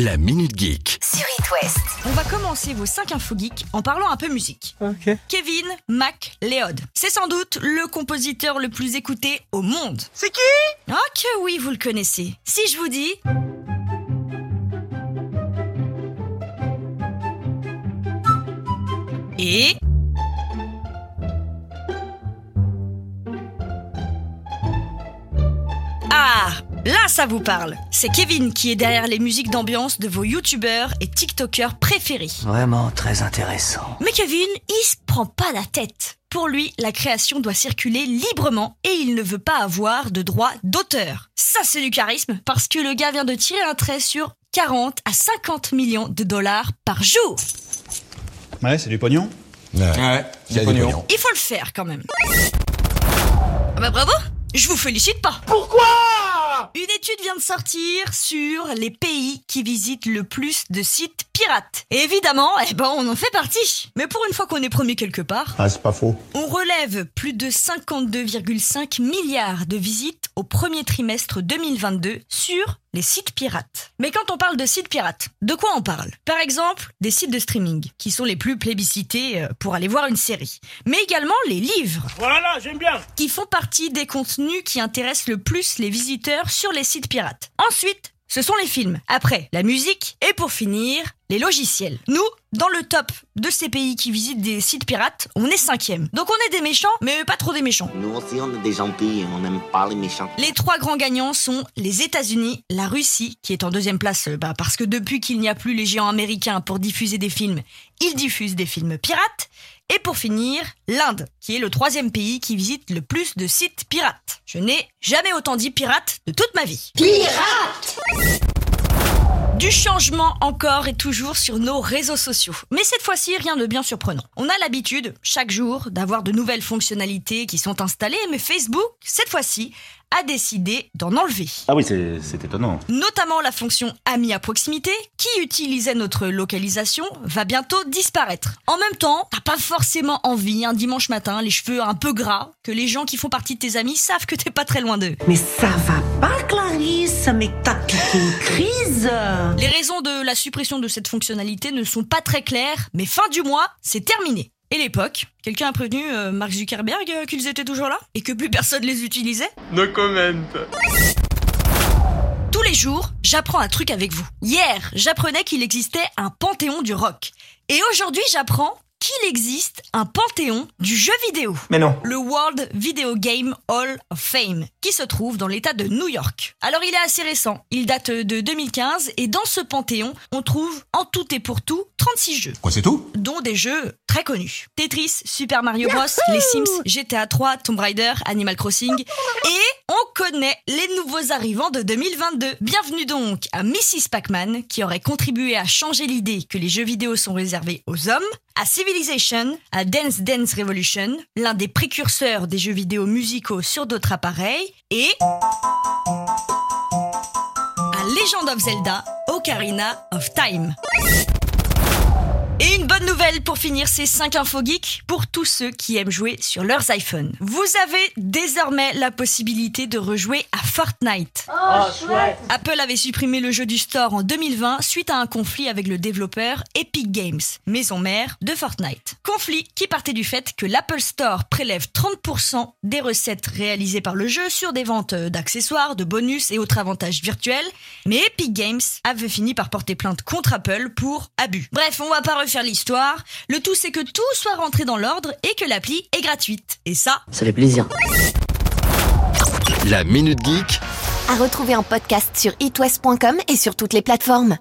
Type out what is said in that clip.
La Minute Geek. sur It West. On va commencer vos 5 infos geeks en parlant un peu musique. Ok. Kevin MacLeod. C'est sans doute le compositeur le plus écouté au monde. C'est qui? Ah que oui, vous le connaissez. Si je vous dis... Et... Ah, là ça vous parle. C'est Kevin qui est derrière les musiques d'ambiance de vos youtubeurs et tiktokers préférés. Vraiment très intéressant. Mais Kevin, il se prend pas la tête. Pour lui, la création doit circuler librement et il ne veut pas avoir de droit d'auteur. Ça, c'est du charisme parce que le gars vient de tirer un trait sur 40 à 50 millions de dollars par jour. Ouais, c'est du pognon. Ouais, du pognon. Il faut le faire quand même. Ah bah bravo Je vous félicite pas. Pourquoi? Une étude vient de sortir sur les pays qui visitent le plus de sites pirates. Et évidemment, eh ben, on en fait partie. Mais pour une fois qu'on est premier quelque part, Ah, c'est pas faux. on relève plus de 52,5 milliards de visites au premier trimestre 2022 sur les sites pirates. Mais quand on parle de sites pirates, de quoi on parle? Par exemple, des sites de streaming, qui sont les plus plébiscités euh, pour aller voir une série. Mais également les livres Voilà, j'aime bien. qui font partie des contenus qui intéressent le plus les visiteurs sur les sites pirates. Ensuite, ce sont les films. Après, la musique. Et pour finir, les logiciels. Nous, dans le top de ces pays qui visitent des sites pirates, on est cinquième. Donc on est des méchants, mais pas trop des méchants. Nous aussi, on est des gentils et on n'aime pas les méchants. Les trois grands gagnants sont les États-Unis, la Russie, qui est en deuxième place, euh, bah, parce que depuis qu'il n'y a plus les géants américains pour diffuser des films, ils diffusent des films pirates. Et pour finir, l'Inde, qui est le troisième pays qui visite le plus de sites pirates. Je n'ai jamais autant dit pirate de toute ma vie. Du changement encore et toujours sur nos réseaux sociaux. Mais cette fois-ci, rien de bien surprenant. On a l'habitude, chaque jour, d'avoir de nouvelles fonctionnalités qui sont installées, mais Facebook, cette fois-ci, a décidé d'en enlever. Ah oui, c'est étonnant. Notamment la fonction Amis à proximité, qui utilisait notre localisation, va bientôt disparaître. En même temps, t'as pas forcément envie, un dimanche matin, les cheveux un peu gras, que les gens qui font partie de tes amis savent que t'es pas très loin d'eux. Mais ça va pas, Clarisse Mais t'as piqué une crise Les raisons de la suppression de cette fonctionnalité ne sont pas très claires, mais fin du mois, c'est terminé. Et l'époque, quelqu'un a prévenu euh, Mark Zuckerberg euh, qu'ils étaient toujours là Et que plus personne les utilisait? No comment. Tous les jours, j'apprends un truc avec vous. Hier, j'apprenais qu'il existait un panthéon du rock. Et aujourd'hui, j'apprends qu'il existe un panthéon du jeu vidéo. Mais non. Le World Video Game Hall of Fame, qui se trouve dans l'état de New York. Alors il est assez récent, il date de 2015, et dans ce panthéon, on trouve en tout et pour tout 36 jeux, Quoi, c'est tout? Dont des jeux très connus. Tetris, Super Mario Bros, les Sims, GTA 3, Tomb Raider, Animal Crossing, et on connaît les nouveaux arrivants de 2022. Bienvenue donc à Mrs. Pac-Man, qui aurait contribué à changer l'idée que les jeux vidéo sont réservés aux hommes, à Civilization, à Dance Dance Revolution, l'un des précurseurs des jeux vidéo musicaux sur d'autres appareils, et à Legend of Zelda, Ocarina of Time. Et une bonne nouvelle pour finir ces 5 infos geeks pour tous ceux qui aiment jouer sur leurs iPhones. Vous avez désormais la possibilité de rejouer à Fortnite. Apple avait supprimé le jeu du store en 2020 suite à un conflit avec le développeur Epic Games, maison mère de Fortnite. Conflit qui partait du fait que l'Apple Store prélève 30% des recettes réalisées par le jeu sur des ventes d'accessoires, de bonus et autres avantages virtuels, mais Epic Games avait fini par porter plainte contre Apple pour abus. Bref, on va pas refaire l'histoire, le tout c'est que tout soit rentré dans l'ordre et que l'appli est gratuite. Et ça, Ça fait plaisir. La Minute Geek À retrouver en podcast sur itwest.com et sur toutes les plateformes.